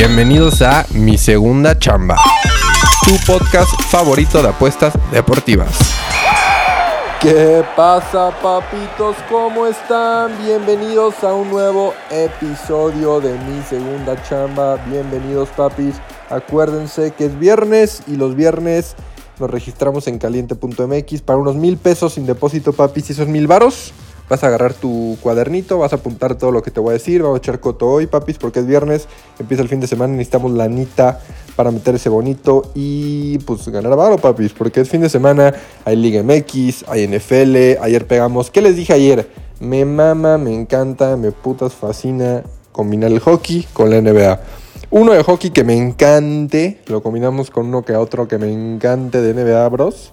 Bienvenidos a Mi Segunda Chamba, tu podcast favorito de apuestas deportivas. ¿Qué pasa, papitos? ¿Cómo están? Bienvenidos a un nuevo episodio de Mi Segunda Chamba. Bienvenidos, papis. Acuérdense que es viernes y los viernes nos registramos en caliente.mx para unos mil pesos sin depósito, papis. Y esos mil varos Vas a agarrar tu cuadernito, vas a apuntar todo lo que te voy a decir. Vamos a echar coto hoy, papis, porque es viernes, empieza el fin de semana, necesitamos lanita para meter ese bonito y pues ganar varo, papis, porque es fin de semana, hay Liga MX, hay NFL, ayer pegamos, ¿qué les dije ayer? Me mama, me encanta, me putas fascina combinar el hockey con la NBA. Uno de hockey que me encante, lo combinamos con uno que otro que me encante de NBA, bros.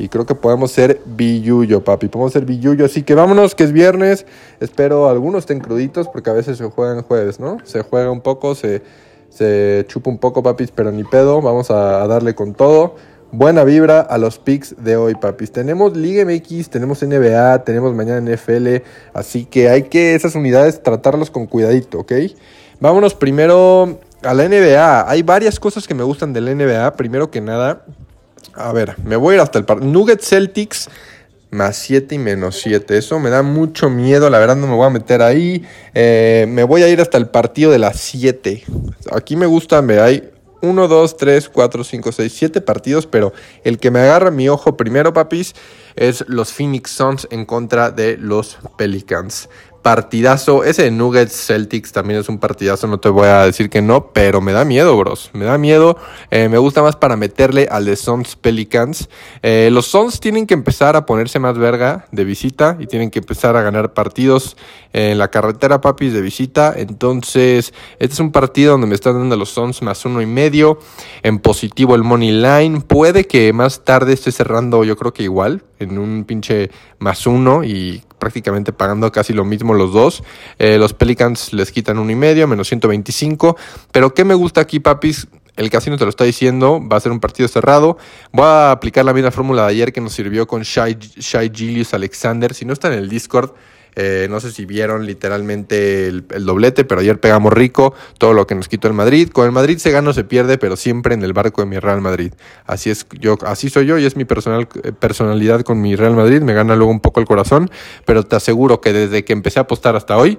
Y creo que podemos ser billuyo, papi. Podemos ser billuyo. Así que vámonos, que es viernes. Espero algunos estén cruditos porque a veces se juegan jueves, ¿no? Se juega un poco, se, se chupa un poco, papis, pero ni pedo. Vamos a, darle con todo. Buena vibra a los picks de hoy, papis. Tenemos Liga MX, tenemos NBA, tenemos mañana NFL. Así que hay que esas unidades tratarlos con cuidadito, ¿ok? Vámonos primero a la NBA. Hay varias cosas que me gustan de la NBA. Primero que nada, a ver, me voy a ir hasta el partido. Nuggets Celtics más 7 y menos 7. Eso me da mucho miedo, la verdad no me voy a meter ahí. Eh, me voy a ir hasta el partido de las 7. Aquí me gusta, me hay 1, 2, 3, 4, 5, 6, 7 partidos, pero el que me agarra mi ojo primero, papis, es los Phoenix Suns en contra de los Pelicans partidazo. Ese de Nuggets Celtics también es un partidazo, no te voy a decir que no, pero me da miedo, bros. Me da miedo. Eh, me gusta más para meterle al de Suns Pelicans. Eh, los Suns tienen que empezar a ponerse más verga de visita y tienen que empezar a ganar partidos en la carretera, papis, de visita. Entonces, este es un partido donde me están dando los Suns más uno y medio. En positivo el Money Line. Puede que más tarde esté cerrando, yo creo que igual, en un pinche más uno y prácticamente pagando casi lo mismo los dos. Eh, los Pelicans les quitan uno y medio, menos 125. Pero ¿qué me gusta aquí, papis? El casino te lo está diciendo, va a ser un partido cerrado. Voy a aplicar la misma fórmula de ayer que nos sirvió con Shai, Shai Gilius Alexander. Si no está en el Discord, eh, no sé si vieron literalmente el, doblete, pero ayer pegamos rico todo lo que nos quitó el Madrid. Con el Madrid se gana o se pierde, pero siempre en el barco de mi Real Madrid. Así es yo, así soy yo y es mi personal, eh, personalidad con mi Real Madrid. Me gana luego un poco el corazón, pero te aseguro que desde que empecé a apostar hasta hoy,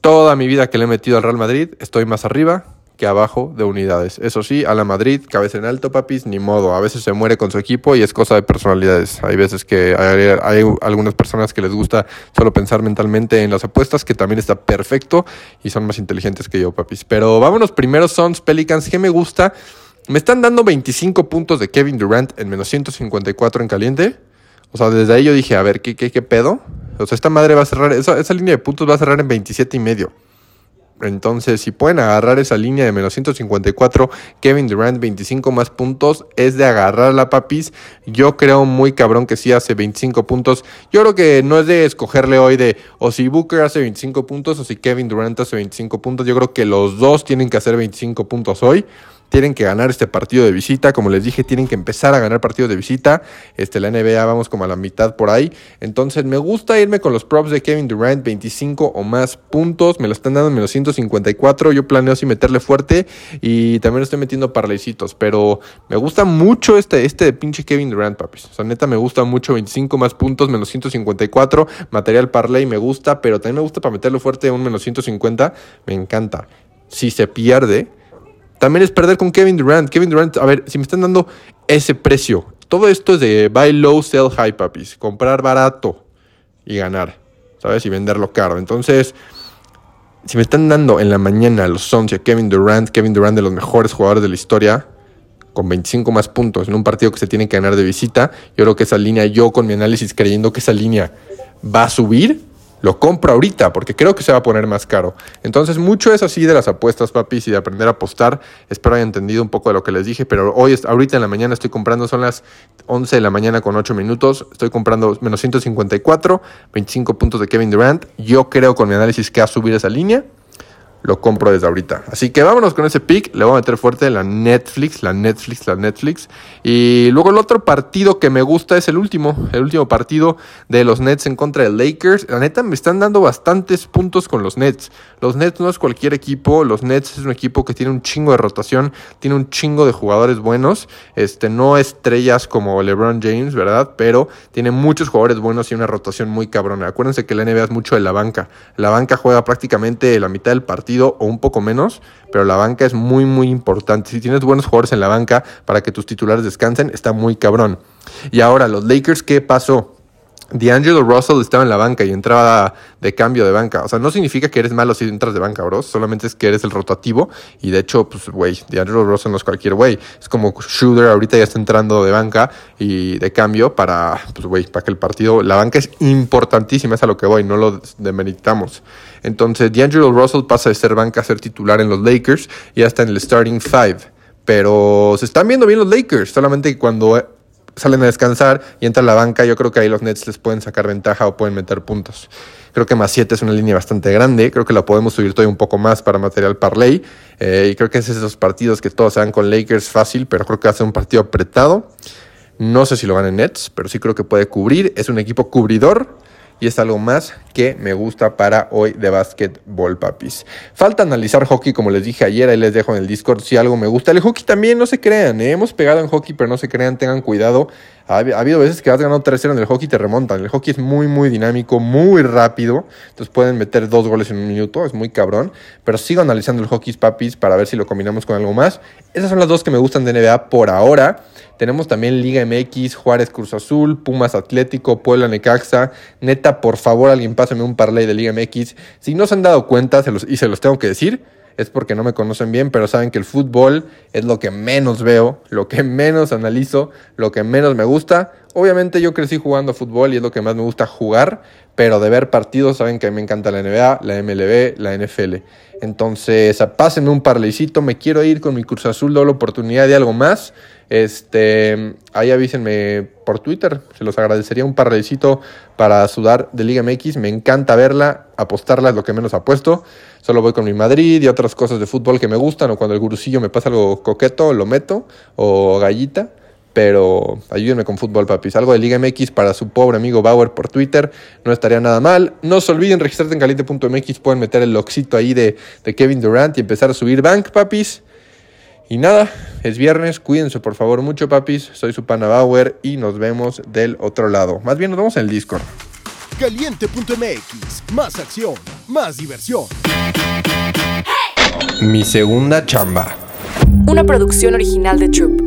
toda mi vida que le he metido al Real Madrid, estoy más arriba abajo de unidades. Eso sí, a la Madrid, cabeza en alto, papis, ni modo. A veces se muere con su equipo y es cosa de personalidades. Hay veces que hay, algunas personas que les gusta solo pensar mentalmente en las apuestas, que también está perfecto y son más inteligentes que yo, papis. Pero vámonos primero, Sons Pelicans, que me gusta. Me están dando 25 puntos de Kevin Durant en menos 154 en caliente. O sea, desde ahí yo dije, a ver, ¿qué, qué, qué pedo? O sea, esta madre va a cerrar, esa, esa línea de puntos va a cerrar en 27 y medio. Entonces, si pueden agarrar esa línea de menos 154, Kevin Durant 25 más puntos, es de agarrar la papis. Yo creo muy cabrón que sí hace 25 puntos. Yo creo que no es de escogerle hoy de o si Booker hace 25 puntos o si Kevin Durant hace 25 puntos. Yo creo que los dos tienen que hacer 25 puntos hoy tienen que ganar este partido de visita. Como les dije, tienen que empezar a ganar partidos de visita. Este, la NBA vamos como a la mitad por ahí. Entonces me gusta irme con los props de Kevin Durant, 25 o más puntos. Me lo están dando en menos 154. Yo planeo así meterle fuerte y también estoy metiendo parleycitos. Pero me gusta mucho este, este de pinche Kevin Durant, papis. O sea, neta me gusta mucho 25 más puntos, menos 154. Material parlay me gusta, pero también me gusta para meterle fuerte un menos 150. Me encanta. Si se pierde también es perder con Kevin Durant. Kevin Durant, a ver, si me están dando ese precio. Todo esto es de buy low, sell high, papis. Comprar barato y ganar. ¿Sabes? Y venderlo caro. Entonces, si me están dando en la mañana los Suns y a Kevin Durant, Kevin Durant de los mejores jugadores de la historia, con 25 más puntos en un partido que se tiene que ganar de visita, yo creo que esa línea, yo con mi análisis creyendo que esa línea va a subir, lo compro ahorita porque creo que se va a poner más caro. Entonces, mucho es así de las apuestas, papis, y de aprender a apostar. Espero hayan entendido un poco de lo que les dije, pero hoy, ahorita en la mañana estoy comprando, son las 11 de la mañana con 8 minutos. Estoy comprando menos 154, 25 puntos de Kevin Durant. Yo creo con mi análisis que va a subir esa línea lo compro desde ahorita. Así que vámonos con ese pick. Le voy a meter fuerte la Netflix, la Netflix, la Netflix. Y luego el otro partido que me gusta es el último. El último partido de los Nets en contra de Lakers. La neta me están dando bastantes puntos con los Nets. Los Nets no es cualquier equipo. Los Nets es un equipo que tiene un chingo de rotación. Tiene un chingo de jugadores buenos. Este, no estrellas como LeBron James, ¿verdad? Pero tiene muchos jugadores buenos y una rotación muy cabrona. Acuérdense que la NBA es mucho de la banca. La banca juega prácticamente la mitad del partido o un poco menos, pero la banca es muy, muy importante. Si tienes buenos jugadores en la banca para que tus titulares descansen, está muy cabrón. Y ahora, los Lakers, ¿qué pasó? D'Angelo Russell estaba en la banca y entraba de cambio de banca. O sea, no significa que eres malo si entras de banca, bro. Solamente es que eres el rotativo. Y de hecho, pues, güey, D'Angelo Russell no es cualquier güey. Es como Shooter ahorita ya está entrando de banca y de cambio para, pues, güey, para que el partido. La banca es importantísima, es a lo que voy, no lo demeritamos. Entonces, D'Angelo Russell pasa de ser banca a ser titular en los Lakers y ya está en el starting five. Pero se están viendo bien los Lakers, solamente cuando salen a descansar y entra a la banca, yo creo que ahí los Nets les pueden sacar ventaja o pueden meter puntos. Creo que más 7 es una línea bastante grande, creo que la podemos subir todavía un poco más para material parlay eh, y creo que es esos partidos que todos se dan con Lakers fácil, pero creo que va a ser un partido apretado. No sé si lo ganen Nets, pero sí creo que puede cubrir. Es un equipo cubridor y es algo más que me gusta para hoy de básquetbol, papis. Falta analizar hockey, como les dije ayer, ahí les dejo en el Discord si algo me gusta. El hockey también, no se crean, ¿eh? hemos pegado en hockey, pero no se crean, tengan cuidado. Ha, habido veces que has ganado 3-0 en el hockey y te remontan. El hockey es muy, muy dinámico, muy rápido. Entonces pueden meter dos goles en un minuto, es muy cabrón. Pero sigo analizando el hockey, papis, para ver si lo combinamos con algo más. Esas son las dos que me gustan de NBA por ahora. Tenemos también Liga MX, Juárez Cruz Azul, Pumas Atlético, Puebla Necaxa. Neta, por favor, alguien pásame un parlay de Liga MX. Si no se han dado cuenta, y se los tengo que decir, es porque no me conocen bien, pero saben que el fútbol es lo que menos veo, lo que menos analizo, lo que menos me gusta. Obviamente yo crecí jugando fútbol y es lo que más me gusta jugar, pero de ver partidos saben que me encanta la NBA, la MLB, la NFL. Entonces, pásenme un parleycito, me quiero ir con mi Cruz Azul, doble oportunidad de algo más. Este, ahí avísenme por Twitter, se los agradecería un parlecito para sudar de Liga MX. Me encanta verla, apostarla es lo que menos apuesto. Solo voy con mi Madrid y otras cosas de fútbol que me gustan, o cuando el gurusillo me pasa algo coqueto, lo meto, o gallita. Pero ayúdenme con fútbol, papis. Algo de Liga MX para su pobre amigo Bauer por Twitter. No estaría nada mal. No se olviden registrarse en caliente.mx. Pueden meter el loxito ahí de Kevin Durant y empezar a subir bank, papis. Y nada, es viernes, cuídense por favor mucho papis, soy su pana Bauer y nos vemos del otro lado. Más bien nos vemos en el Discord. Caliente.mx, más acción, más diversión. Mi segunda chamba. Una producción original de Troop.